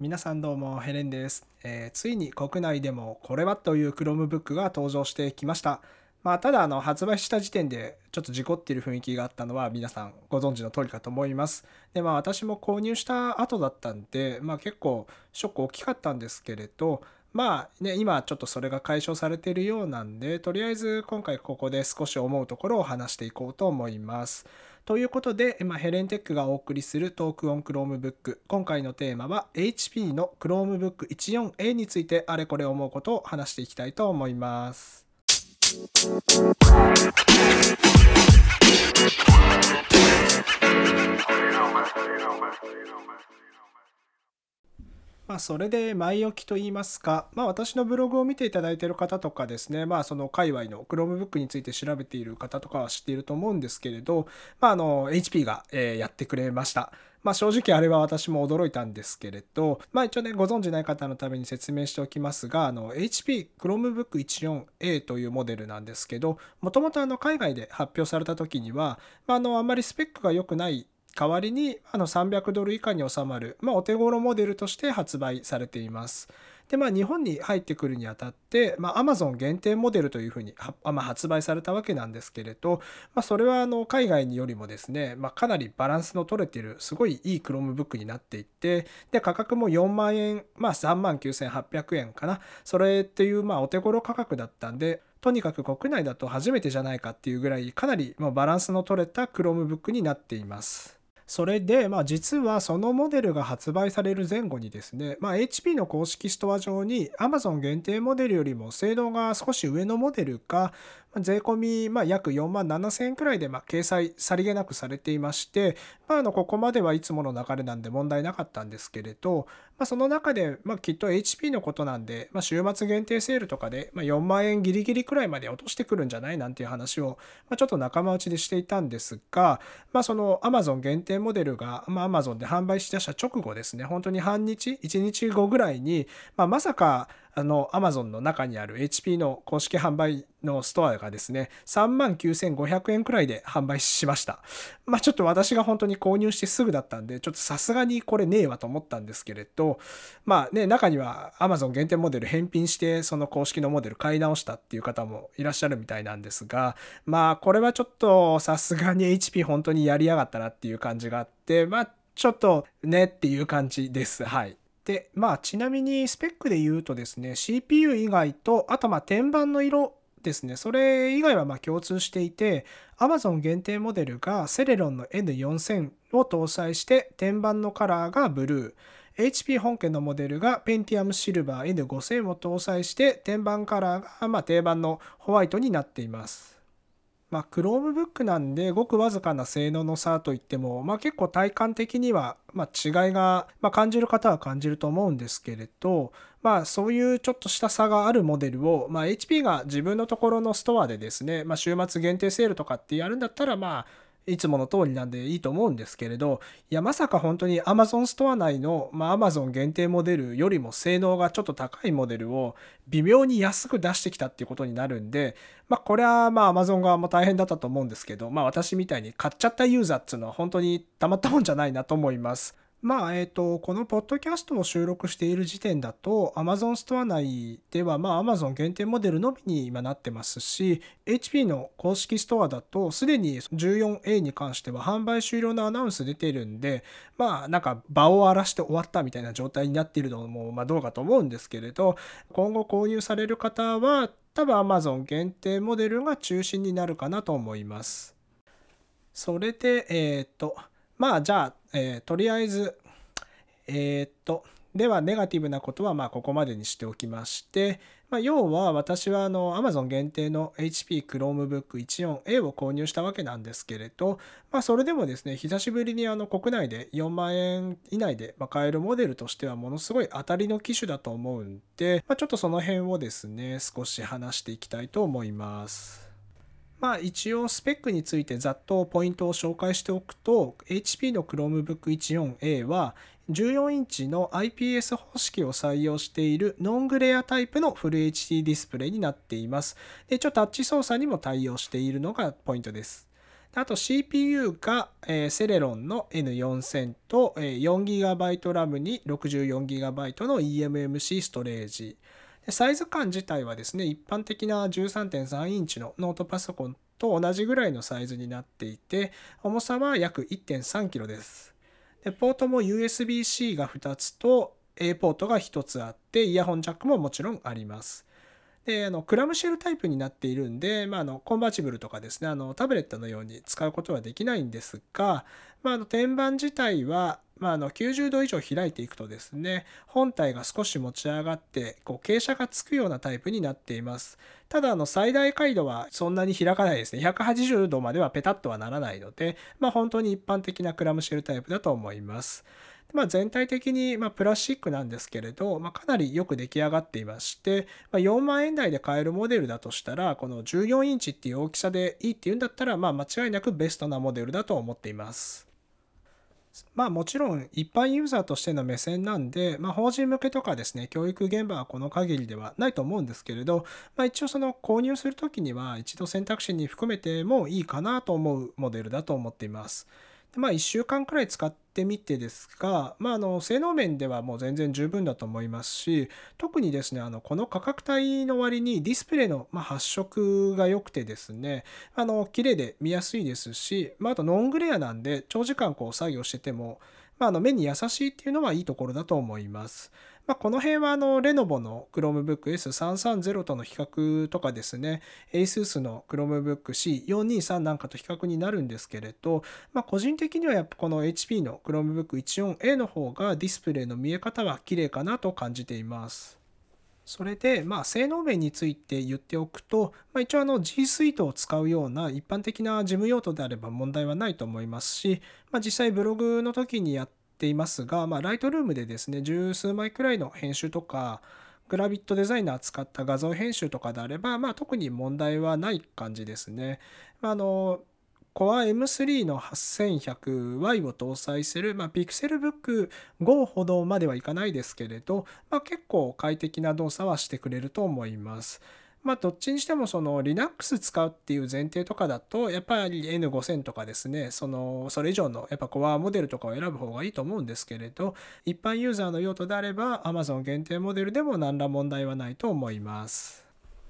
皆さんどうもヘレンです、えーついに国内でもこれはという Chromebook が登場してきました。まあ、ただあの発売した時点でちょっと事故っている雰囲気があったのは皆さんご存知の通りかと思います。でまあ私も購入した後だったんで、まあ、結構ショック大きかったんですけれどまあね今ちょっとそれが解消されているようなんでとりあえず今回ここで少し思うところを話していこうと思います。ということで、まあ、ヘレンテックがお送りするトークオン Chromebook 今回のテーマは HP の Chromebook 14A についてあれこれ思うことを話していきたいと思います。まあ、それで前置きといいますか、まあ、私のブログを見ていただいている方とかですね、まあ、その界隈の Chromebook について調べている方とかは知っていると思うんですけれど、まあ、あの HP が、えやってくれました。まあ、正直あれは私も驚いたんですけれど、まあ、一応ね、ご存知ない方のために説明しておきますが、あの HP Chromebook 14A というモデルなんですけど、もともとあの海外で発表された時には、まあ、あのあんまりスペックが良くない代わりにあの300ドル以下に収まる、まあ、お手頃モデルとして発売されています。でまあ、日本に入ってくるにあたって、まあ、Amazon 限定モデルというふうに、まあ、発売されたわけなんですけれど、まあ、それはあの海外によりもですね、まあ、かなりバランスの取れているすごいいい Chromebook になっていてで価格も4万円、まあ、3万9800円かなそれっていうまあお手頃価格だったんでとにかく国内だと初めてじゃないかっていうぐらいかなりバランスの取れた Chromebook になっています。それで、まあ、実はそのモデルが発売される前後にですね、まあ、HP の公式ストア上に Amazon 限定モデルよりも性能が少し上のモデルか税込みまあ約4万7000円くらいでまあ掲載さりげなくされていまして、まあ、あのここまではいつもの流れなんで問題なかったんですけれど、まあ、その中でまあきっと HP のことなんで、まあ、週末限定セールとかでまあ4万円ギリギリくらいまで落としてくるんじゃない？なんていう話をまあちょっと仲間内でしていたんですが、まあ、その Amazon 限定モデルが、まあ、Amazon で販売しだした直後ですね、本当に半日、1日後ぐらいに、まあ、まさか、あの Amazon の中にある HP の公式販売のストアがですね、39,500円くらいで販売しました。まあちょっと私が本当に購入してすぐだったんで、ちょっとさすがにこれねえわと思ったんですけれど、まあね、中には Amazon 限定モデル返品して、その公式のモデル買い直したっていう方もいらっしゃるみたいなんですが、まあこれはちょっとさすがに HP 本当にやりやがったなっていう感じがあって、まあちょっとねっていう感じです。はい。で、まあちなみにスペックで言うとですね、CPU 以外と、あとまあ天板の色ですね、それ以外はま共通していて、Amazon 限定モデルがセレロンの N4000 を搭載して、天板のカラーがブルー。HP 本家のモデルが Pentium Silver N5000 を搭載して天板カラーがま定番のホワイトになっています。まあ、Chromebook なんでごくわずかな性能の差といっても、まあ、結構体感的には、ま、違いが、まあ、感じる方は感じると思うんですけれど、まあ、そういうちょっとした差があるモデルを、ま、HP が自分のところのストアでですね、ま、週末限定セールとかってやるんだったら、まあ、いつもの通りなんでいいと思うんですけれど、いや、まさか本当に Amazon ストア内の、まあ、Amazon 限定モデルよりも性能がちょっと高いモデルを微妙に安く出してきたっていうことになるんで、まあ、これはまあ Amazon 側も大変だったと思うんですけど、まあ、私みたいに買っちゃったユーザーっていうのは本当にたまったもんじゃないなと思います。まあ、えっ、と、このポッドキャストを収録している時点だと、Amazon ストア内では、まあ、Amazon 限定モデルのみに今なってますし、HP の公式ストアだと、すでに 14A に関しては販売終了のアナウンス出てるんで、まあ、なんか場を荒らして終わったみたいな状態になっているのも、まあ、どうかと思うんですけれど、今後購入される方は、多分 Amazon 限定モデルが中心になるかなと思います。それで、えっ、と、まあじゃあ、えーとりあえず、えーっと、ではネガティブなことはまあここまでにしておきまして、まあ、要は私はあの Amazon 限定の HP Chromebook 14A を購入したわけなんですけれど、まあ、それでもですね、久しぶりにあの国内で4万円以内で買えるモデルとしてはものすごい当たりの機種だと思うんで、まあ、ちょっとその辺をですね、少し話していきたいと思います。まあ一応スペックについてざっとポイントを紹介しておくと HP の Chromebook 14A は14インチの IPS 方式を採用しているノングレアタイプのフル HD ディスプレイになっています。で、一応タッチ操作にも対応しているのがポイントです。あと CPU が、えー、セレロンの N4000 と、えー、4GB RAM に 64GB の eMMC ストレージ。サイズ感自体はですね、一般的な13.3インチのノートパソコンと同じぐらいのサイズになっていて、重さは約 1.3kg です。でポートも USB-C が2つと A ポートが1つあって、イヤホンジャックももちろんあります。であのクラムシェルタイプになっているんで、まあ、あのコンバーチブルとかですねあのタブレットのように使うことはできないんですが、まあ、あの天板自体は、まあ、あの90度以上開いていくとですね本体が少し持ち上がってこう傾斜がつくようなタイプになっています。ただあの最大解度はそんなに開かないですね。180度まではペタッとはならないので、まあ、本当に一般的なクラムシェルタイプだと思います。まあ、全体的にまプラスチックなんですけれど、まあ、かなりよく出来上がっていまして、まあ、4万円台で買えるモデルだとしたら、この14インチっていう大きさでいいっていうんだったら、まあ、間違いなくベストなモデルだと思っています。まあもちろん一般ユーザーとしての目線なんで、まあ、法人向けとかですね、教育現場はこの限りではないと思うんですけれど、まあ、一応その購入するときには一度選択肢に含めてもいいかなと思うモデルだと思っています。でまあ1週間くらい使ってみてですが、まあ、あの性能面ではもう全然十分だと思いますし特にですねあのこの価格帯の割にディスプレイの発色が良くてですねあの綺麗で見やすいですし、まあ、あとノングレアなんで長時間こう作業してても、まあ、あの目に優しいっていうのはいいところだと思います。まあ、この辺はあのレノボの Chromebook S330 との比較とかですね、ASUS の Chromebook C423 なんかと比較になるんですけれど、まあ、個人的にはやっぱこの HP の Chromebook 14A の方がディスプレイの見え方は綺麗かなと感じています。それで、まあ、性能面について言っておくと、まあ、一応あの G Suite を使うような一般的な事務用途であれば問題はないと思いますし、まあ、実際ブログの時にやっていますが、まあ、ライトルームでですね、十数枚くらいの編集とか、グラビットデザイナー使った画像編集とかであれば、まあ、特に問題はない感じですね。まあ、あの Core M3 の 8100Y を搭載する、まあ、Pixelbook Go ほどまではいかないですけれど、まあ、結構快適な動作はしてくれると思います。まあどっちにしてもその Linux 使うっていう前提とかだとやっぱり N5000 とかですねそのそれ以上のやっぱコアモデルとかを選ぶ方がいいと思うんですけれど一般ユーザーの用途であれば Amazon 限定モデルでも何ら問題はないと思います。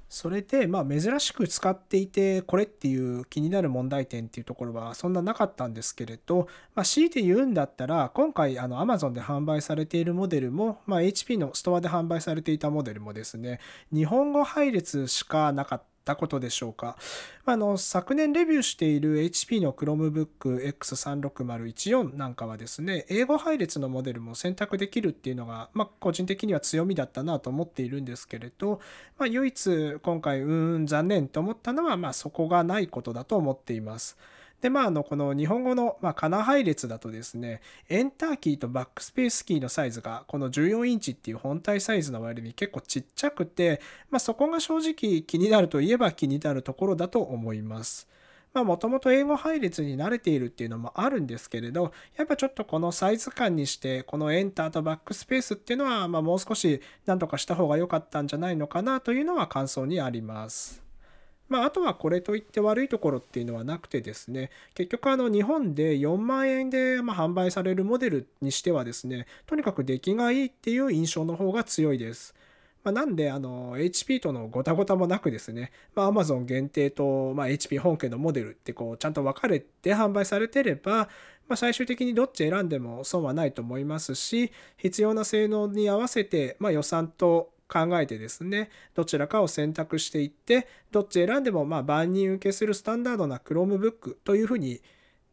それで、まあ、珍しく使っていて、これっていう気になる問題点っていうところはそんななかったんですけれど、まあ、強いて言うんだったら、今回、あの、Amazon で販売されているモデルも、まあ、HP のストアで販売されていたモデルもですね、日本語配列しかなかった。たことでしょうか。あの昨年レビューしている HP の Chromebook X36014 なんかはですね、英語配列のモデルも選択できるっていうのが、まあ、個人的には強みだったなと思っているんですけれど、まあ、唯一今回、うーん、残念と思ったのは、まあ、そこがないことだと思っています。で、まあ、あの、この日本語の、まあ、カナ配列だとですね、エンターキーとバックスペースキーのサイズが、この14インチっていう本体サイズの割に結構ちっちゃくて、まあ、そこが正直気になるといえば気になるところだと思います。まあもともと英語配列に慣れているっていうのもあるんですけれど、やっぱちょっとこのサイズ感にして、このエンターとバックスペースっていうのは、まあもう少し何とかした方が良かったんじゃないのかなというのは感想にあります。まあ、あとはこれといって悪いところっていうのはなくてですね、結局あの日本で4万円でま販売されるモデルにしてはですね、とにかく出来がいいっていう印象の方が強いです。まあ、なんで、あの、HP とのごたごたもなくですね、まあ、Amazon 限定と、まあ、HP 本家のモデルってこう、ちゃんと分かれて販売されてれば、まあ、最終的にどっち選んでも損はないと思いますし、必要な性能に合わせて、まあ、予算と考えてですね、どちらかを選択していって、どっち選んでもまあ万人受けするスタンダードな Chromebook というふうに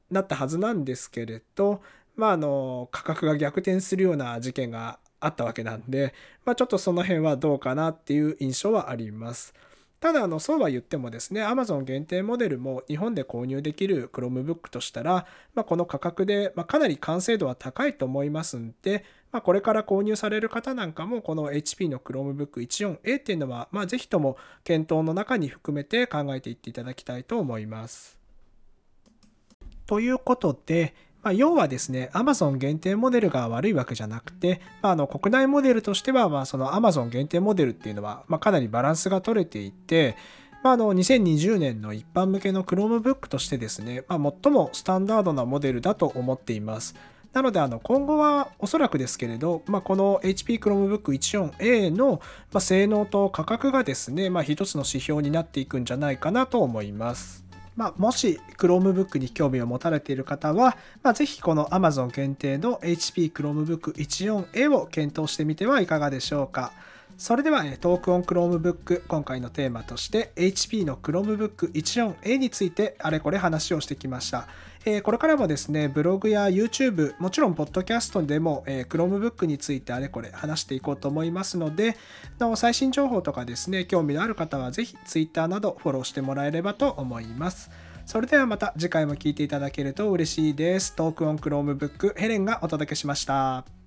なったはずなんですけれど、まあ、あの価格が逆転するような事件があったわけなんで、まあ、ちょっとその辺はどうかなっていう印象はあります。ただ、あの、そうは言ってもですね、Amazon 限定モデルも日本で購入できる Chromebook としたら、まあ、この価格で、まあ、かなり完成度は高いと思いますんで、まあ、これから購入される方なんかも、この HP の Chromebook 14A っていうのは、まあ、ぜひとも検討の中に含めて考えていっていただきたいと思います。ということで、まあ、要はですね、Amazon 限定モデルが悪いわけじゃなくて、まあ、あの国内モデルとしては、まあ、その Amazon 限定モデルっていうのは、ま、かなりバランスが取れていて、まあ、の2020年の一般向けの Chromebook としてですね、まあ、最もスタンダードなモデルだと思っています。なので、あの、今後はおそらくですけれど、まあ、この HP Chromebook 14A の、ま性能と価格がですね、まあ、一つの指標になっていくんじゃないかなと思います。まあ、もし Chromebook に興味を持たれている方は、まあ、ぜひこの Amazon 限定の HP Chromebook 14A を検討してみてはいかがでしょうか。それでは、トークオン Chromebook 今回のテーマとして HP の Chromebook 14A についてあれこれ話をしてきました。えー、これからもですね、ブログや YouTube、もちろんポッドキャストでも、えー、Chromebook についてあれこれ話していこうと思いますので、なお最新情報とかですね、興味のある方はぜひ Twitter などフォローしてもらえればと思います。それではまた次回も聴いていただけると嬉しいです。トークオン Chromebook ヘレンがお届けしました。